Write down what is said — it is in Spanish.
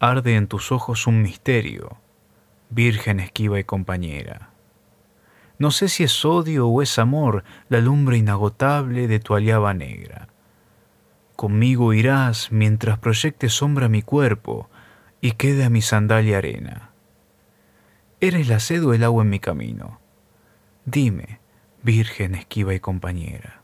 arde en tus ojos un misterio, virgen esquiva y compañera. No sé si es odio o es amor la lumbre inagotable de tu aliaba negra. Conmigo irás mientras proyecte sombra mi cuerpo y quede a mi sandalia arena. Eres la sed o el agua en mi camino. Dime, virgen esquiva y compañera.